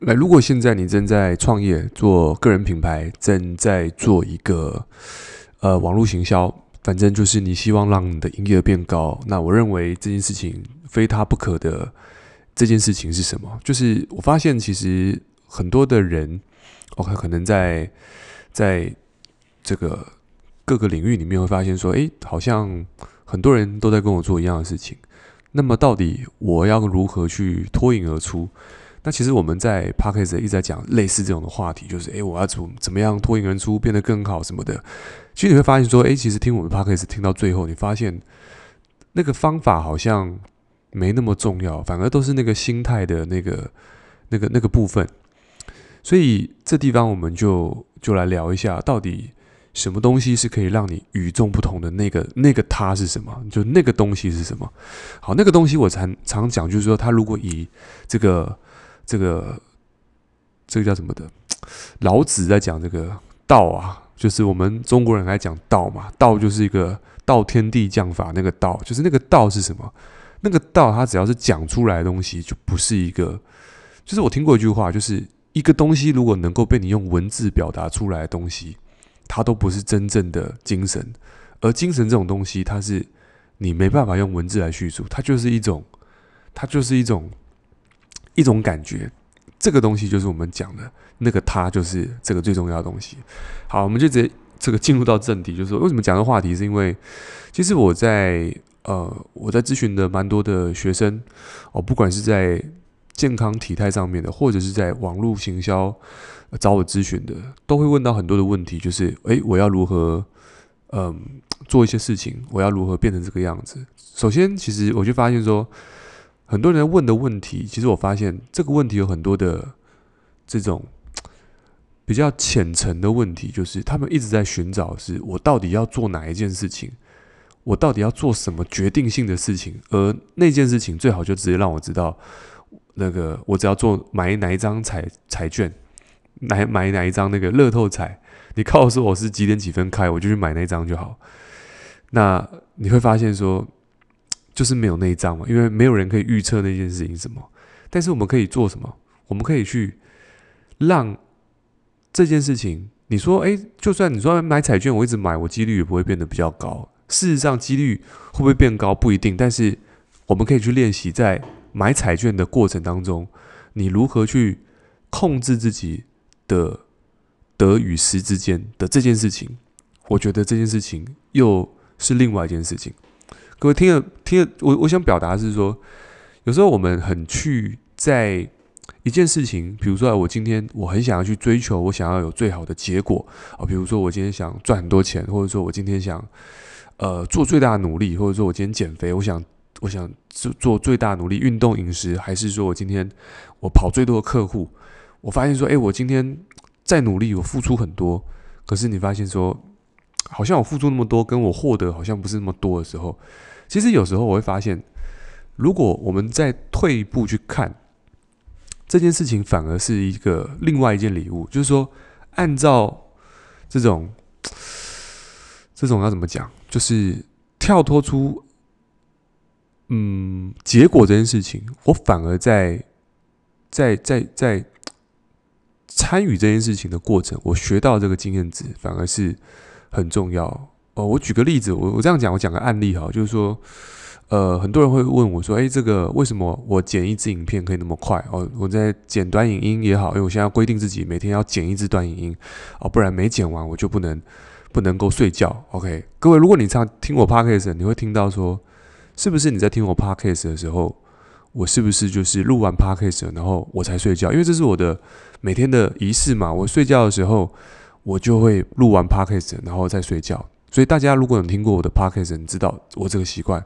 来，如果现在你正在创业做个人品牌，正在做一个呃网络行销，反正就是你希望让你的营业额变高，那我认为这件事情非他不可的。这件事情是什么？就是我发现其实很多的人，OK，可能在在这个各个领域里面会发现说，诶，好像很多人都在跟我做一样的事情。那么到底我要如何去脱颖而出？那其实我们在 Podcast 一直在讲类似这种的话题，就是诶，我要怎怎么样脱颖而出，变得更好什么的。其实你会发现说，诶，其实听我们 Podcast 听到最后，你发现那个方法好像没那么重要，反而都是那个心态的那个、那个、那个部分。所以这地方我们就就来聊一下，到底什么东西是可以让你与众不同的那个、那个它是什么？就那个东西是什么？好，那个东西我常常讲，就是说，他如果以这个、这个、这个叫什么的，老子在讲这个道啊，就是我们中国人来讲道嘛，道就是一个道天地将法，那个道就是那个道是什么？那个道，它只要是讲出来的东西，就不是一个。就是我听过一句话，就是一个东西如果能够被你用文字表达出来的东西，它都不是真正的精神。而精神这种东西，它是你没办法用文字来叙述，它就是一种，它就是一种一种感觉。这个东西就是我们讲的那个，它就是这个最重要的东西。好，我们就直接这个进入到正题，就是说为什么讲这个话题，是因为其实我在。呃，我在咨询的蛮多的学生哦，不管是在健康体态上面的，或者是在网络行销找我咨询的，都会问到很多的问题，就是诶，我要如何嗯、做一些事情？我要如何变成这个样子？首先，其实我就发现说，很多人问的问题，其实我发现这个问题有很多的这种比较浅层的问题，就是他们一直在寻找，是我到底要做哪一件事情？我到底要做什么决定性的事情？而那件事情最好就直接让我知道，那个我只要做买哪一张彩彩券，买买哪一张那个乐透彩，你告诉我是几点几分开，我就去买那张就好。那你会发现说，就是没有内脏嘛，因为没有人可以预测那件事情什么。但是我们可以做什么？我们可以去让这件事情，你说，诶，就算你说买彩券，我一直买，我几率也不会变得比较高。事实上，几率会不会变高不一定，但是我们可以去练习，在买彩券的过程当中，你如何去控制自己的得与失之间的这件事情。我觉得这件事情又是另外一件事情。各位听了听了，我我想表达是说，有时候我们很去在一件事情，比如说我今天我很想要去追求，我想要有最好的结果啊，比如说我今天想赚很多钱，或者说我今天想。呃，做最大的努力，或者说我今天减肥，我想，我想做做最大努力，运动饮食，还是说我今天我跑最多的客户？我发现说，哎，我今天再努力，我付出很多，可是你发现说，好像我付出那么多，跟我获得好像不是那么多的时候，其实有时候我会发现，如果我们再退一步去看这件事情，反而是一个另外一件礼物，就是说，按照这种。这种要怎么讲？就是跳脱出，嗯，结果这件事情，我反而在在在在参与这件事情的过程，我学到这个经验值，反而是很重要。哦，我举个例子，我我这样讲，我讲个案例哈，就是说，呃，很多人会问我说，哎，这个为什么我剪一支影片可以那么快？哦，我在剪短影音也好，因为我现在要规定自己每天要剪一支短影音，哦，不然没剪完我就不能。不能够睡觉，OK？各位，如果你常听我 Podcast，你会听到说，是不是你在听我 Podcast 的时候，我是不是就是录完 Podcast 然后我才睡觉？因为这是我的每天的仪式嘛。我睡觉的时候，我就会录完 Podcast 然后再睡觉。所以大家如果有听过我的 Podcast，你知道我这个习惯。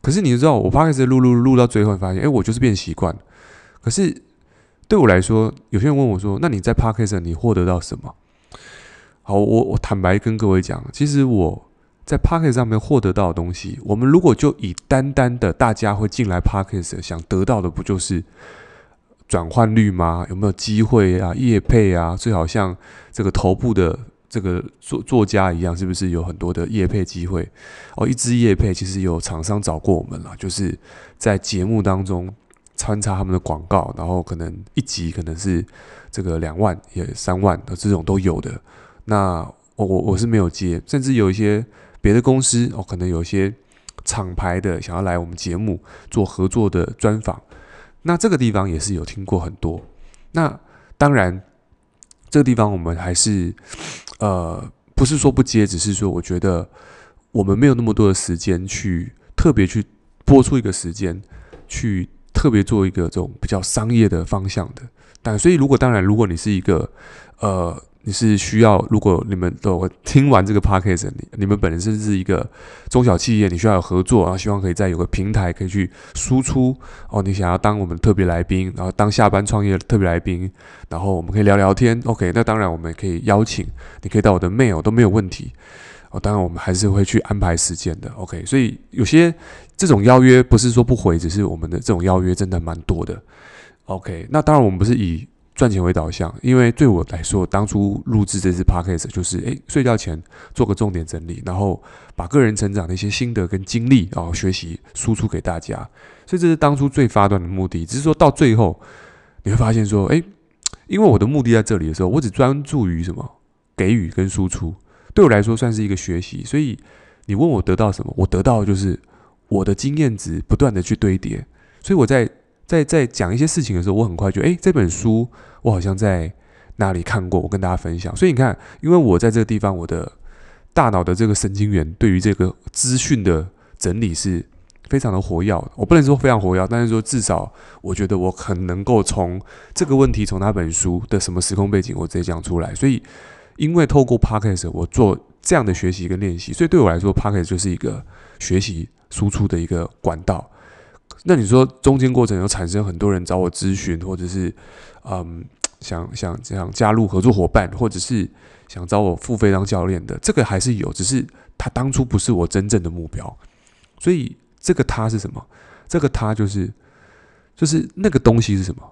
可是你知道，我 Podcast 录录录到最后，发现，哎，我就是变习惯。可是对我来说，有些人问我说，那你在 Podcast 你获得到什么？好，我我坦白跟各位讲，其实我在 Podcast 上面获得到的东西，我们如果就以单单的大家会进来 Podcast 想得到的，不就是转换率吗？有没有机会啊？业配啊？最好像这个头部的这个作作家一样，是不是有很多的业配机会？哦，一支业配其实有厂商找过我们了，就是在节目当中穿插他们的广告，然后可能一集可能是这个两万也三万的这种都有的。那我我我是没有接，甚至有一些别的公司哦，可能有一些厂牌的想要来我们节目做合作的专访。那这个地方也是有听过很多。那当然，这个地方我们还是呃，不是说不接，只是说我觉得我们没有那么多的时间去特别去播出一个时间去。特别做一个这种比较商业的方向的，但所以如果当然，如果你是一个呃，你是需要，如果你们都听完这个 podcast，你你们本身是一个中小企业，你需要有合作，然后希望可以再有个平台可以去输出哦，你想要当我们特别来宾，然后当下班创业特别来宾，然后我们可以聊聊天，OK，那当然我们可以邀请，你可以到我的 mail 都没有问题。哦，当然我们还是会去安排时间的，OK。所以有些这种邀约不是说不回，只是我们的这种邀约真的蛮多的，OK。那当然我们不是以赚钱为导向，因为对我来说，当初录制这支 Podcast 就是，诶，睡觉前做个重点整理，然后把个人成长的一些心得跟经历，然后学习输出给大家。所以这是当初最发端的目的。只是说到最后，你会发现说，诶，因为我的目的在这里的时候，我只专注于什么？给予跟输出。对我来说算是一个学习，所以你问我得到什么？我得到的就是我的经验值不断的去堆叠，所以我在在在讲一些事情的时候，我很快就诶，这本书我好像在哪里看过，我跟大家分享。所以你看，因为我在这个地方，我的大脑的这个神经元对于这个资讯的整理是非常的活跃。我不能说非常活跃，但是说至少我觉得我很能够从这个问题，从那本书的什么时空背景，我直接讲出来。所以。因为透过 Podcast 我做这样的学习跟练习，所以对我来说 Podcast 就是一个学习输出的一个管道。那你说中间过程有产生很多人找我咨询，或者是嗯想想这样加入合作伙伴，或者是想找我付费当教练的，这个还是有，只是他当初不是我真正的目标。所以这个他是什么？这个他就是就是那个东西是什么？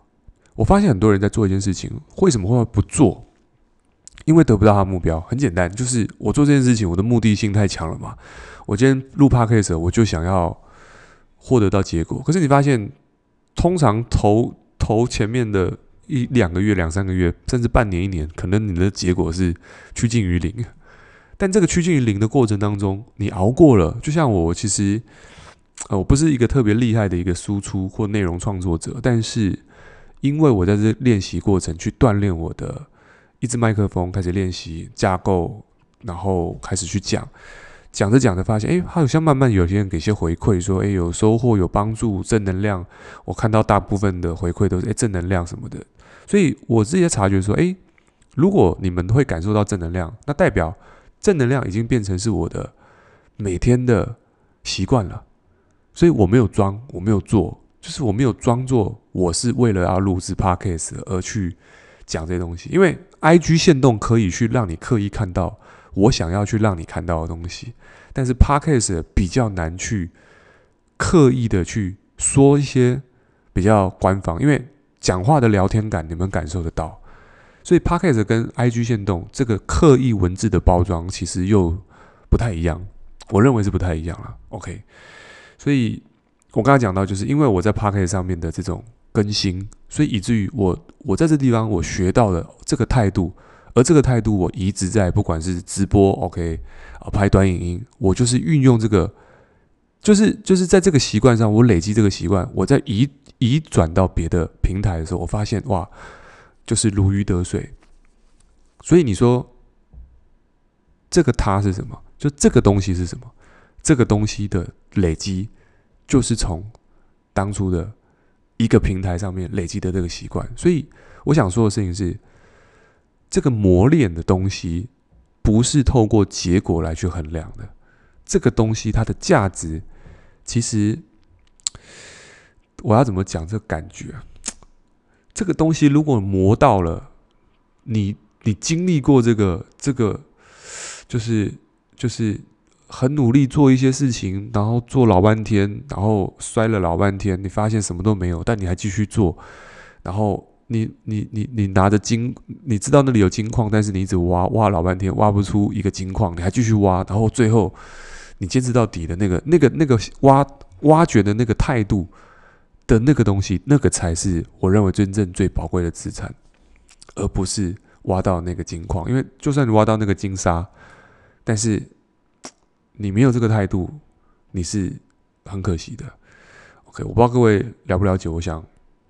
我发现很多人在做一件事情，为什么会不做？因为得不到他的目标，很简单，就是我做这件事情，我的目的性太强了嘛。我今天录 Podcast，我就想要获得到结果。可是你发现，通常头头前面的一两个月、两三个月，甚至半年、一年，可能你的结果是趋近于零。但这个趋近于零的过程当中，你熬过了。就像我，其实呃，我不是一个特别厉害的一个输出或内容创作者，但是因为我在这练习过程去锻炼我的。一支麦克风开始练习架构，然后开始去讲，讲着讲着发现，哎，好像慢慢有些人给些回馈，说，哎，有收获，有帮助，正能量。我看到大部分的回馈都是，哎，正能量什么的。所以我自己也察觉说，哎，如果你们会感受到正能量，那代表正能量已经变成是我的每天的习惯了。所以我没有装，我没有做，就是我没有装作我是为了要录制 Podcast 而去讲这些东西，因为。IG 限动可以去让你刻意看到我想要去让你看到的东西，但是 Podcast 比较难去刻意的去说一些比较官方，因为讲话的聊天感你们感受得到，所以 Podcast 跟 IG 限动这个刻意文字的包装其实又不太一样，我认为是不太一样了。OK，所以我刚才讲到，就是因为我在 Podcast 上面的这种。更新，所以以至于我我在这地方我学到了这个态度，而这个态度我一直在不管是直播，OK 啊，拍短影音，我就是运用这个，就是就是在这个习惯上，我累积这个习惯，我在移移转到别的平台的时候，我发现哇，就是如鱼得水。所以你说这个它是什么？就这个东西是什么？这个东西的累积就是从当初的。一个平台上面累积的这个习惯，所以我想说的事情是，这个磨练的东西不是透过结果来去衡量的。这个东西它的价值，其实我要怎么讲这个感觉？这个东西如果磨到了你，你经历过这个，这个就是就是。很努力做一些事情，然后做老半天，然后摔了老半天，你发现什么都没有，但你还继续做。然后你你你你拿着金，你知道那里有金矿，但是你一直挖挖老半天，挖不出一个金矿，你还继续挖。然后最后你坚持到底的那个那个那个挖挖掘的那个态度，的那个东西，那个才是我认为真正最宝贵的资产，而不是挖到那个金矿。因为就算你挖到那个金沙，但是你没有这个态度，你是很可惜的。OK，我不知道各位了不了解我想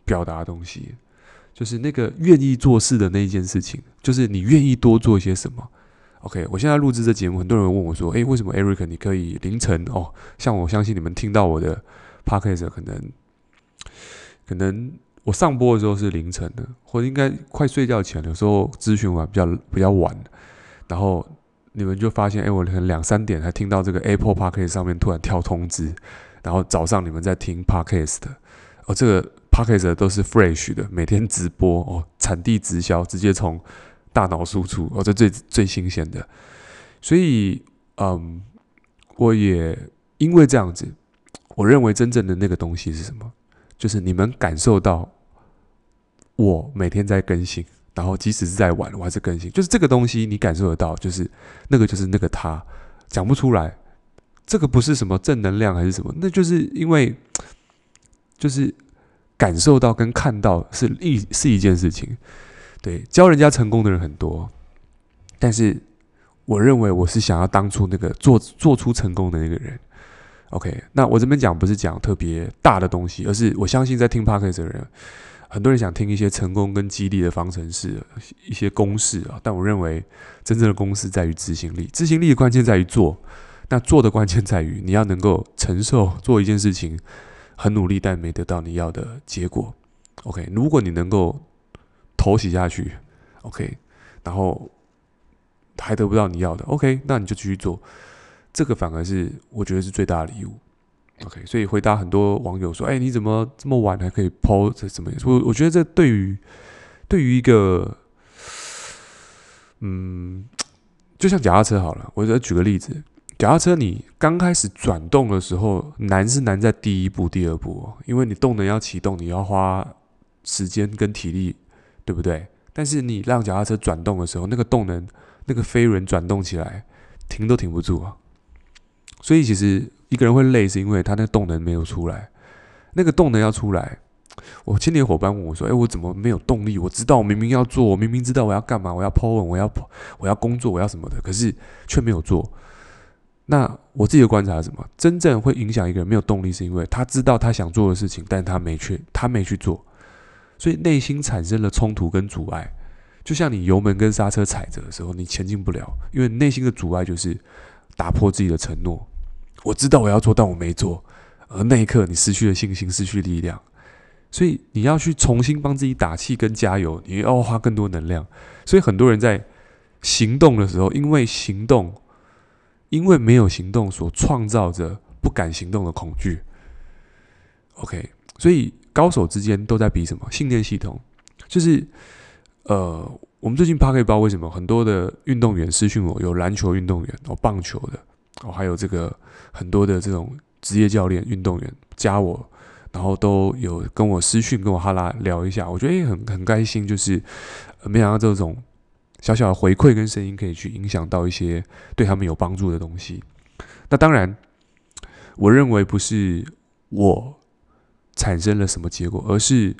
表达的东西，就是那个愿意做事的那一件事情，就是你愿意多做一些什么。OK，我现在录制这节目，很多人问我说：“诶，为什么 Eric 你可以凌晨哦？像我相信你们听到我的 Podcast 可能。”可能我上播的时候是凌晨的，或者应该快睡觉前，有时候咨询完比较比较晚，然后你们就发现，哎，我可能两三点才听到这个 Apple Podcast 上面突然跳通知，然后早上你们在听 Podcast 的，哦，这个 Podcast 都是 fresh 的，每天直播哦，产地直销，直接从大脑输出，哦，这最最新鲜的，所以，嗯，我也因为这样子，我认为真正的那个东西是什么？就是你们感受到我每天在更新，然后即使是在晚，我还是更新。就是这个东西你感受得到，就是那个就是那个他讲不出来，这个不是什么正能量还是什么，那就是因为就是感受到跟看到是一是一件事情。对，教人家成功的人很多，但是我认为我是想要当初那个做做出成功的那个人。OK，那我这边讲不是讲特别大的东西，而是我相信在听 Podcast 的人，很多人想听一些成功跟激励的方程式，一些公式啊。但我认为真正的公式在于执行力，执行力的关键在于做，那做的关键在于你要能够承受做一件事情很努力但没得到你要的结果。OK，如果你能够头洗下去，OK，然后还得不到你要的，OK，那你就继续做。这个反而是我觉得是最大的礼物，OK。所以回答很多网友说：“哎，你怎么这么晚还可以 po 这怎么？”我我觉得这对于对于一个，嗯，就像脚踏车好了，我再举个例子，脚踏车你刚开始转动的时候难是难在第一步、第二步，因为你动能要启动，你要花时间跟体力，对不对？但是你让脚踏车转动的时候，那个动能，那个飞轮转动起来，停都停不住啊。所以其实一个人会累，是因为他那动能没有出来。那个动能要出来，我青年伙伴问我说：“哎，我怎么没有动力？我知道我明明要做，我明明知道我要干嘛，我要 po 文，我要我要工作，我要什么的，可是却没有做。”那我自己的观察是什么？真正会影响一个人没有动力，是因为他知道他想做的事情，但他没去，他没去做，所以内心产生了冲突跟阻碍。就像你油门跟刹车踩着的时候，你前进不了，因为内心的阻碍就是。打破自己的承诺，我知道我要做，但我没做，而那一刻你失去了信心，失去力量，所以你要去重新帮自己打气跟加油，你要花更多能量。所以很多人在行动的时候，因为行动，因为没有行动所创造着不敢行动的恐惧。OK，所以高手之间都在比什么？信念系统，就是呃。我们最近 Podcast 不知道为什么很多的运动员私讯我，有篮球运动员哦，棒球的哦，还有这个很多的这种职业教练运动员加我，然后都有跟我私讯跟我哈拉聊一下，我觉得也很很开心，就是没想到这种小小的回馈跟声音可以去影响到一些对他们有帮助的东西。那当然，我认为不是我产生了什么结果，而是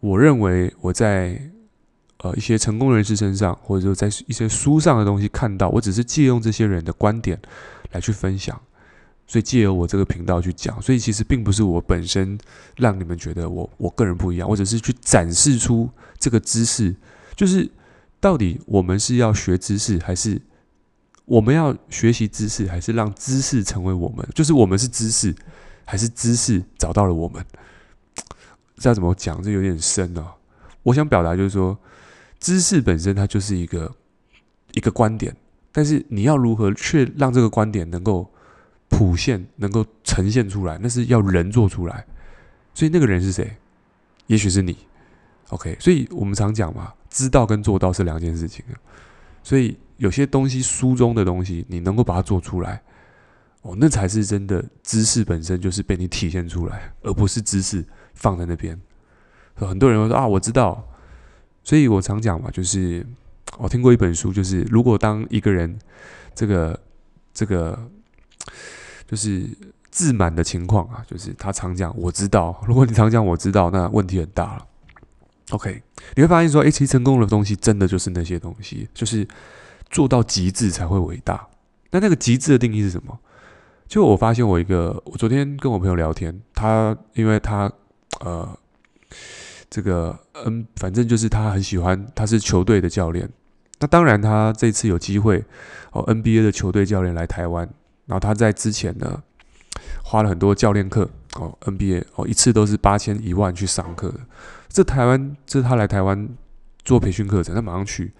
我认为我在。呃，一些成功人士身上，或者说在一些书上的东西看到，我只是借用这些人的观点来去分享，所以借由我这个频道去讲，所以其实并不是我本身让你们觉得我我个人不一样，我只是去展示出这个知识，就是到底我们是要学知识，还是我们要学习知识，还是让知识成为我们？就是我们是知识，还是知识找到了我们？这要怎么讲？这有点深哦！我想表达就是说。知识本身它就是一个一个观点，但是你要如何去让这个观点能够普现、能够呈现出来，那是要人做出来。所以那个人是谁？也许是你。OK，所以我们常讲嘛，知道跟做到是两件事情。所以有些东西书中的东西，你能够把它做出来，哦，那才是真的知识本身就是被你体现出来，而不是知识放在那边。很多人会说啊，我知道。所以我常讲嘛，就是我听过一本书，就是如果当一个人这个这个就是自满的情况啊，就是他常讲我知道，如果你常讲我知道，那问题很大了。OK，你会发现说，哎，其实成功的东西真的就是那些东西，就是做到极致才会伟大。那那个极致的定义是什么？就我发现，我一个，我昨天跟我朋友聊天，他因为他呃，这个嗯，反正就是他很喜欢，他是球队的教练。那当然，他这次有机会哦，NBA 的球队教练来台湾，然后他在之前呢。花了很多教练课哦，NBA 哦，一次都是八千一万去上课。这台湾，这他来台湾做培训课程，他马上去。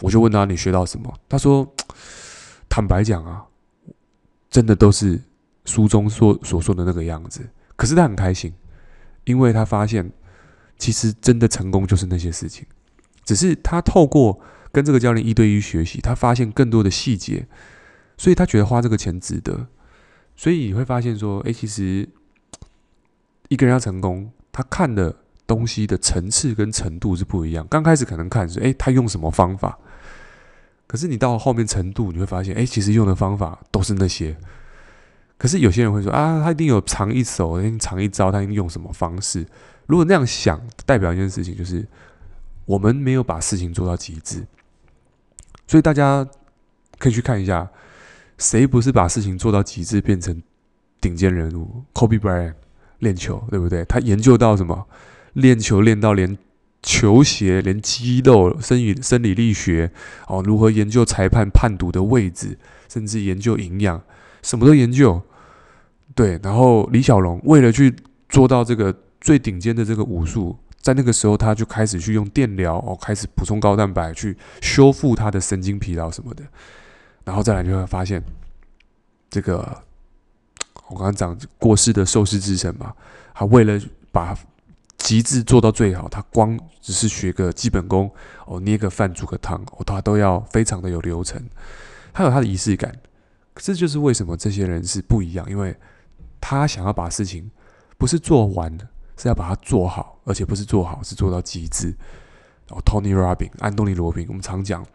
我就问他，你学到什么？他说，坦白讲啊，真的都是书中所所说的那个样子。可是他很开心，因为他发现其实真的成功就是那些事情，只是他透过跟这个教练一对一学习，他发现更多的细节，所以他觉得花这个钱值得。所以你会发现说，哎，其实一个人要成功，他看的东西的层次跟程度是不一样。刚开始可能看是，哎，他用什么方法？可是你到后面程度，你会发现，哎，其实用的方法都是那些。可是有些人会说，啊，他一定有藏一手，一定藏一招，他一定用什么方式？如果那样想，代表一件事情，就是我们没有把事情做到极致。所以大家可以去看一下。谁不是把事情做到极致，变成顶尖人物？Kobe Bryant 练球，对不对？他研究到什么？练球练到连球鞋、连肌肉、生理生理力学哦，如何研究裁判判读的位置，甚至研究营养，什么都研究。对，然后李小龙为了去做到这个最顶尖的这个武术，在那个时候他就开始去用电疗哦，开始补充高蛋白去修复他的神经疲劳什么的。然后再来，就会发现这个我刚刚讲过世的寿司之神嘛，他为了把极致做到最好，他光只是学个基本功哦，捏个饭、煮个汤哦，他都要非常的有流程，他有他的仪式感。这就是为什么这些人是不一样，因为他想要把事情不是做完，是要把它做好，而且不是做好，是做到极致。哦，Tony Robbins，安东尼罗宾，我们常讲。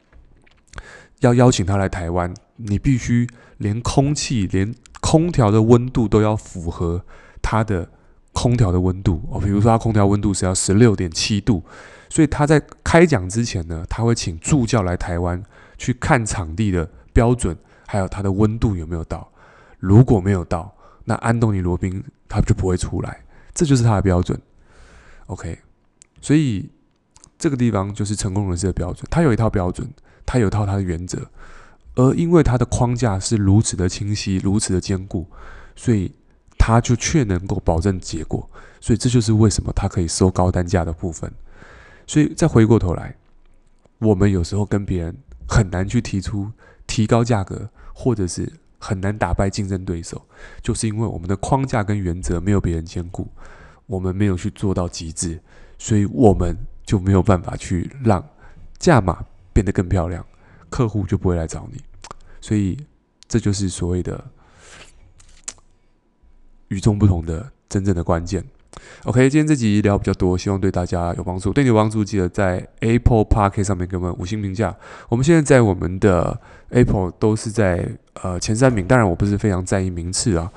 要邀请他来台湾，你必须连空气、连空调的温度都要符合它的空调的温度哦。比如说，它空调温度是要十六点七度，所以他在开讲之前呢，他会请助教来台湾去看场地的标准，还有它的温度有没有到。如果没有到，那安东尼罗宾他就不会出来，这就是他的标准。OK，所以这个地方就是成功人士的标准，他有一套标准。他有一套他的原则，而因为它的框架是如此的清晰、如此的坚固，所以它就却能够保证结果。所以这就是为什么它可以收高单价的部分。所以再回过头来，我们有时候跟别人很难去提出提高价格，或者是很难打败竞争对手，就是因为我们的框架跟原则没有别人坚固，我们没有去做到极致，所以我们就没有办法去让价码。变得更漂亮，客户就不会来找你，所以这就是所谓的与众不同的真正的关键。OK，今天这集聊比较多，希望对大家有帮助。对你有帮助，记得在 Apple Park 上面给我们五星评价。我们现在在我们的 Apple 都是在呃前三名，当然我不是非常在意名次啊。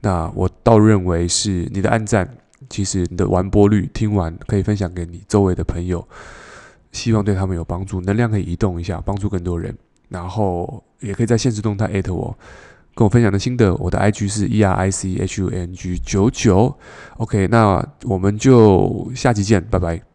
那我倒认为是你的按赞，其实你的完播率，听完可以分享给你周围的朋友。希望对他们有帮助，能量可以移动一下，帮助更多人。然后也可以在现实动态艾特我，跟我分享的心得。我的 IG 是 E R I C H U N G 九九。OK，那我们就下期见，拜拜。